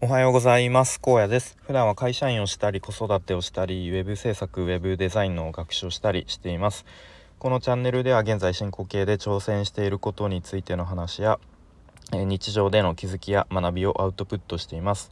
おはようございます。荒野です。普段は会社員をしたり子育てをしたりウェブ制作ウェブデザインの学習をしたりしています。このチャンネルでは現在進行形で挑戦していることについての話やえ日常での気づきや学びをアウトプットしています。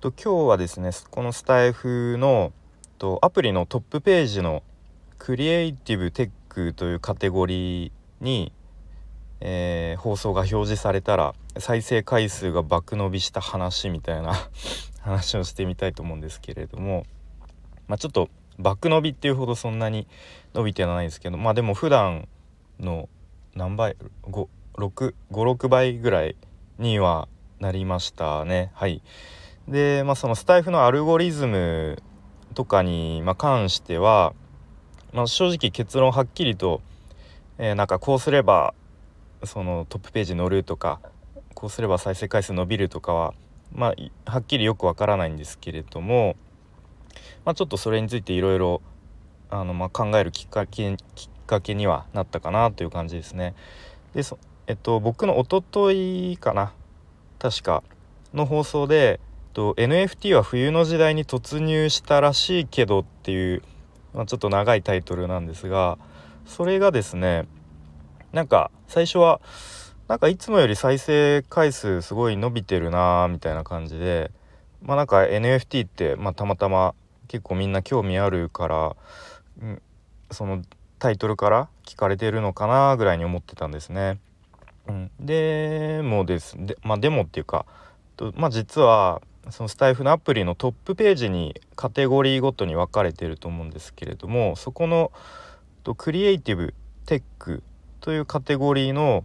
と今日はですねこのスタイフのとアプリのトップページのクリエイティブテックというカテゴリーにえー、放送が表示されたら再生回数が爆伸びした話みたいな 話をしてみたいと思うんですけれども、まあ、ちょっと爆伸びっていうほどそんなに伸びてはないですけどまあでも普段の何倍56倍ぐらいにはなりましたね。はい。でまあそのスタイフのアルゴリズムとかに、まあ、関しては、まあ、正直結論はっきりと、えー、なんかこうすればそのトップページ乗るとかこうすれば再生回数伸びるとかはまあはっきりよくわからないんですけれども、まあ、ちょっとそれについていろいろ、考えるきっかけきっかけにはなったかなという感じですね。でそえっと僕のおとといかな確かの放送でえっと NFT は冬の時代に突入したらしいけどっていう、まあ、ちょっと長いタイトルなんですがそれがですねなんか最初はなんかいつもより再生回数すごい伸びてるなーみたいな感じでまあなんか NFT って、まあ、たまたま結構みんな興味あるから、そのタイトルから聞かれてるのかなぐらいに思ってたんですね。うん、でもですで,、まあ、でもっていうかと、まあ、実はそのスタイフのアプリのトップページにカテゴリーごとに分かれてると思うんですけれどもそこのとクリエイティブテックというカテゴリーの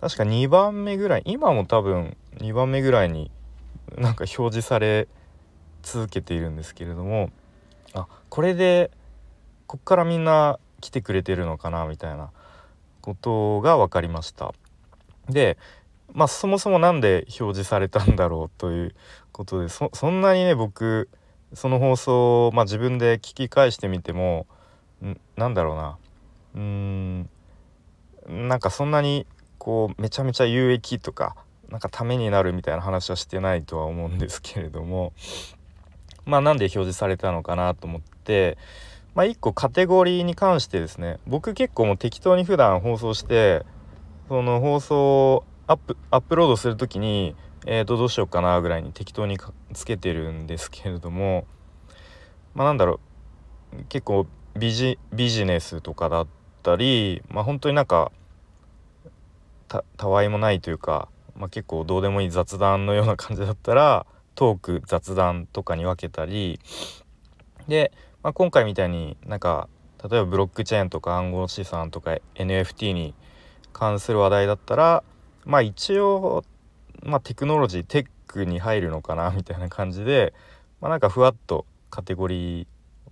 確か2番目ぐらい今も多分2番目ぐらいになんか表示され続けているんですけれどもあこれでこっからみんな来てくれてるのかなみたいなことが分かりました。でまあそもそも何で表示されたんだろうということでそんなにね僕その放送を、まあ、自分で聞き返してみてもなんだろうなうーんなんかそんなにこうめちゃめちゃ有益とかなんかためになるみたいな話はしてないとは思うんですけれどもまあなんで表示されたのかなと思ってまあ1個カテゴリーに関してですね僕結構もう適当に普段放送してその放送をアップアップロードする時にえーとどうしようかなぐらいに適当につけてるんですけれどもまあなんだろう結構ビジビジネスとかだったりまあ本当になんかたわいもないというか、まあ、結構どうでもいい雑談のような感じだったらトーク雑談とかに分けたりで、まあ、今回みたいになんか例えばブロックチェーンとか暗号資産とか NFT に関する話題だったらまあ一応、まあ、テクノロジーテックに入るのかなみたいな感じで、まあ、なんかふわっとカテゴリー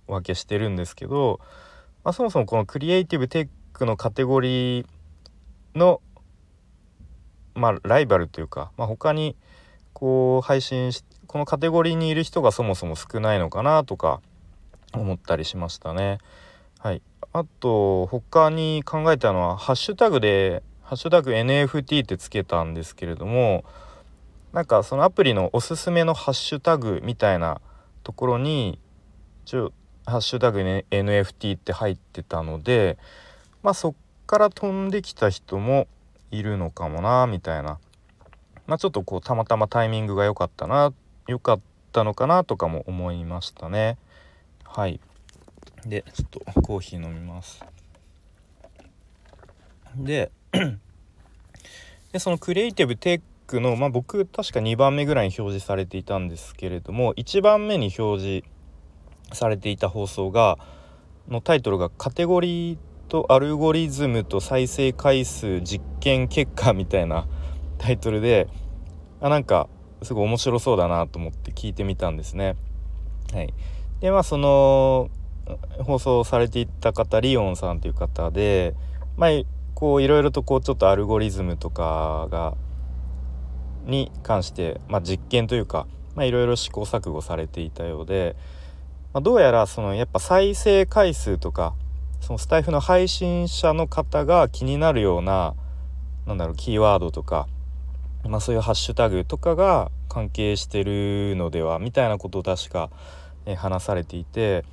分けしてるんですけど、まあ、そもそもこのクリエイティブテックのカテゴリーのまあ、ライバルというか、まあ、他にこう配信しこのカテゴリーにいる人がそもそも少ないのかなとか思ったりしましたね。はい、あと他に考えたのはハッシュタグで「ハッシュタグ #NFT」ってつけたんですけれどもなんかそのアプリのおすすめのハッシュタグみたいなところに一応「ハッシュタグ、ね、NFT」って入ってたのでまあそっから飛んできた人もいるのかもなみたいな、まあ、ちょっとこうたまたまタイミングが良かったな良かったのかなとかも思いましたね。はい。でちょっとコーヒー飲みます。ででそのクリエイティブテックの、まあ、僕確か2番目ぐらいに表示されていたんですけれども1番目に表示されていた放送がのタイトルが「カテゴリーとアルゴリズムと再生回数実験結果みたいな タイトルであなんかすごい面白そうだなと思って聞いてみたんですね。はい、でまあその放送されていた方リオンさんという方でまあこういろいろとこうちょっとアルゴリズムとかがに関して、まあ、実験というかいろいろ試行錯誤されていたようで、まあ、どうやらそのやっぱ再生回数とかそのスタイフの配信者の方が気になるようななんだろうキーワードとかまあ、そういうハッシュタグとかが関係してるのではみたいなことを確か、え話されていて、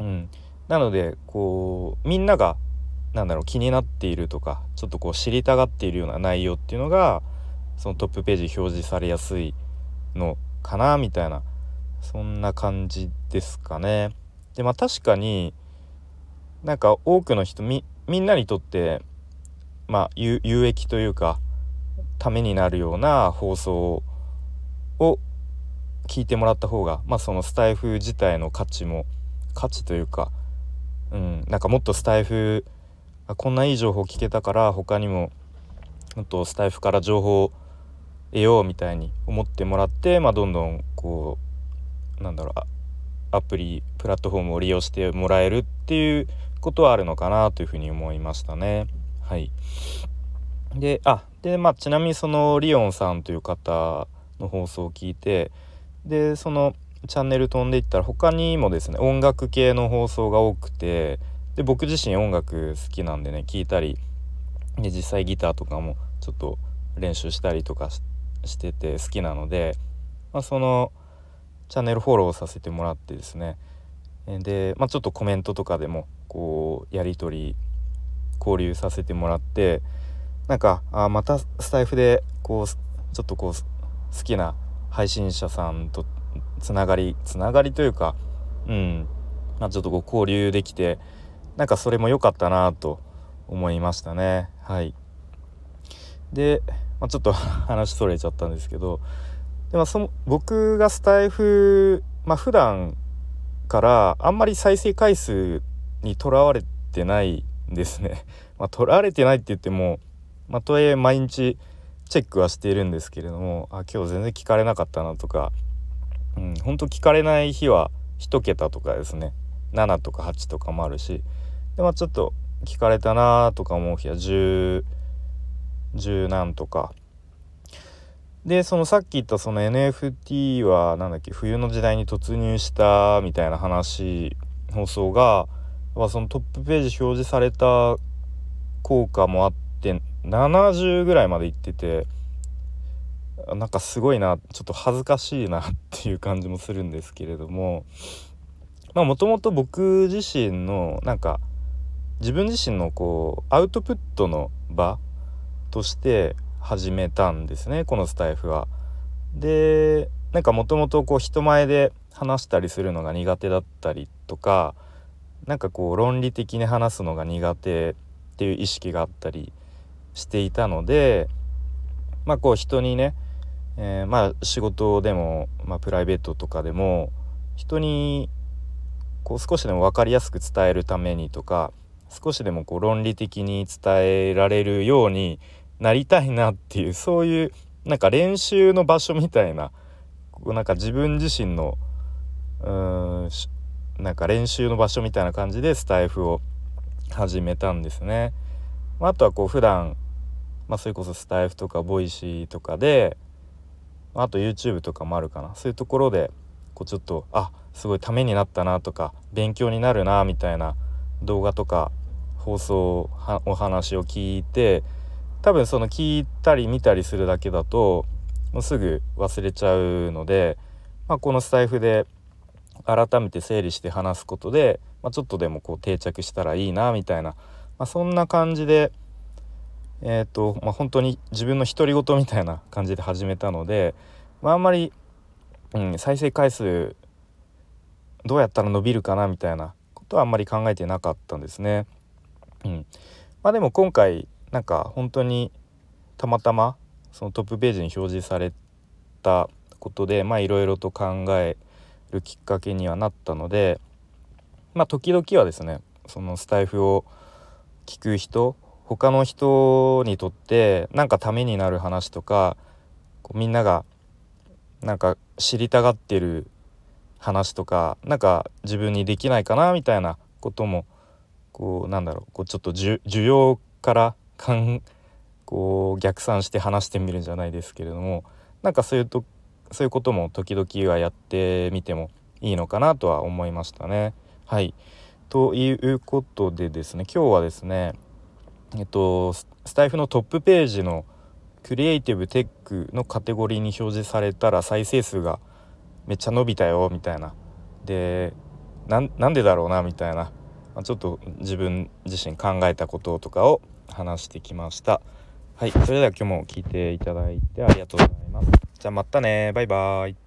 うん、なのでこうみんながなんだろう気になっているとかちょっとこう知りたがっているような内容っていうのがそのトップページ表示されやすいのかなみたいなそんな感じですかね。でまあ確かになんか多くの人みんなにとってまあ有益というかためになるような放送を聞いてもらった方がまあそのスタイフ自体の価値も価値というか、うん、なんかもっとスタイフこんないい情報聞けたから他にももっとスタイフから情報を得ようみたいに思ってもらって、まあ、どんどんこうなんだろうアプリプラットフォームを利用してもらえるっていうことはあるのかなというふうに思いましたね。はい、であでまあちなみにそのリオンさんという方の放送を聞いてでそのチャンネル飛んでいったら他にもですね音楽系の放送が多くてで僕自身音楽好きなんでね聞いたりで実際ギターとかもちょっと練習したりとかしてて好きなので、まあ、そのチャンネルフォローさせてもらってですね。で、まあ、ちょっとコメントとかでもこうやり取り交流させてもらってなんかあまたスタイフでこうちょっとこう好きな配信者さんとつながりつながりというかうん。まあ、ちょっとこう交流できてなんかそれも良かったなと思いましたね。はい。で、まあ、ちょっと 話それちゃったんですけどで、もその僕がスタイフまあ普段からあんまり再生回数にとらわれてないんですね。まあ、られてないって言っても、まあ、とはいえ毎日チェックはしているんですけれどもあ今日全然聞かれなかったなとか、うん、ほんと聞かれない日は1桁とかですね7とか8とかもあるしでまあちょっと聞かれたなとか思う日は1010何とかでそのさっき言ったその NFT は何だっけ冬の時代に突入したみたいな話放送がそのトップページ表示された効果もあって70ぐらいまでいっててなんかすごいなちょっと恥ずかしいなっていう感じもするんですけれどもまあもともと僕自身のなんか自分自身のこうアウトプットの場として始めたんですねこのスタイフは。でなんかもともと人前で話したりするのが苦手だったりとかなんかこう論理的に話すのが苦手っていう意識があったりしていたのでまあこう人にね、えー、まあ仕事でも、まあ、プライベートとかでも人にこう少しでも分かりやすく伝えるためにとか少しでもこう論理的に伝えられるようになりたいなっていうそういうなんか練習の場所みたいななんか自分自身のうーんなんか練習の場所みたいな感じでスタイフを始めたんですね。あとはこう普段まあそれこそスタイフとか Voicyとかであと YouTube とかもあるかなそういうところでこうちょっとあすごいためになったなとか勉強になるなみたいな動画とか放送お話を聞いて多分その聞いたり見たりするだけだともうすぐ忘れちゃうので、まあ、このスタイフで改めて整理して話すことで、まあ、ちょっとでもこう定着したらいいなみたいな、まあ、そんな感じでえ、ー、と、まあ、本当に自分の独り言みたいな感じで始めたので、まあ、あんまり、うん、再生回数どうやったら伸びるかなみたいなことはあんまり考えてなかったんですね。うん、まあでも今回なんか本当にたまたまそのトップページに表示されたことでまあいろいろと考えるきっかけにはなったのでまあ時々はですねそのスタイフを聞く人他の人にとってなんかためになる話とかみんながなんか知りたがってる話とかなんか自分にできないかなみたいなこともこうなんだろうこうちょっと需要からかんこう逆算して話してみるんじゃないですけれどもなんかそういうとそういうことも時々はやってみてもいいのかなとは思いましたね。はい。ということでですね今日はですねえっとスタイフのトップページのクリエイティブテックのカテゴリーに表示されたら再生数がめっちゃ伸びたよみたいな。でなんでだろうなみたいな、まあ、ちょっと自分自身考えたこととかを話してきました。はいそれでは今日も聞いていただいてありがとうございます。じゃあまたね。バイバーイ。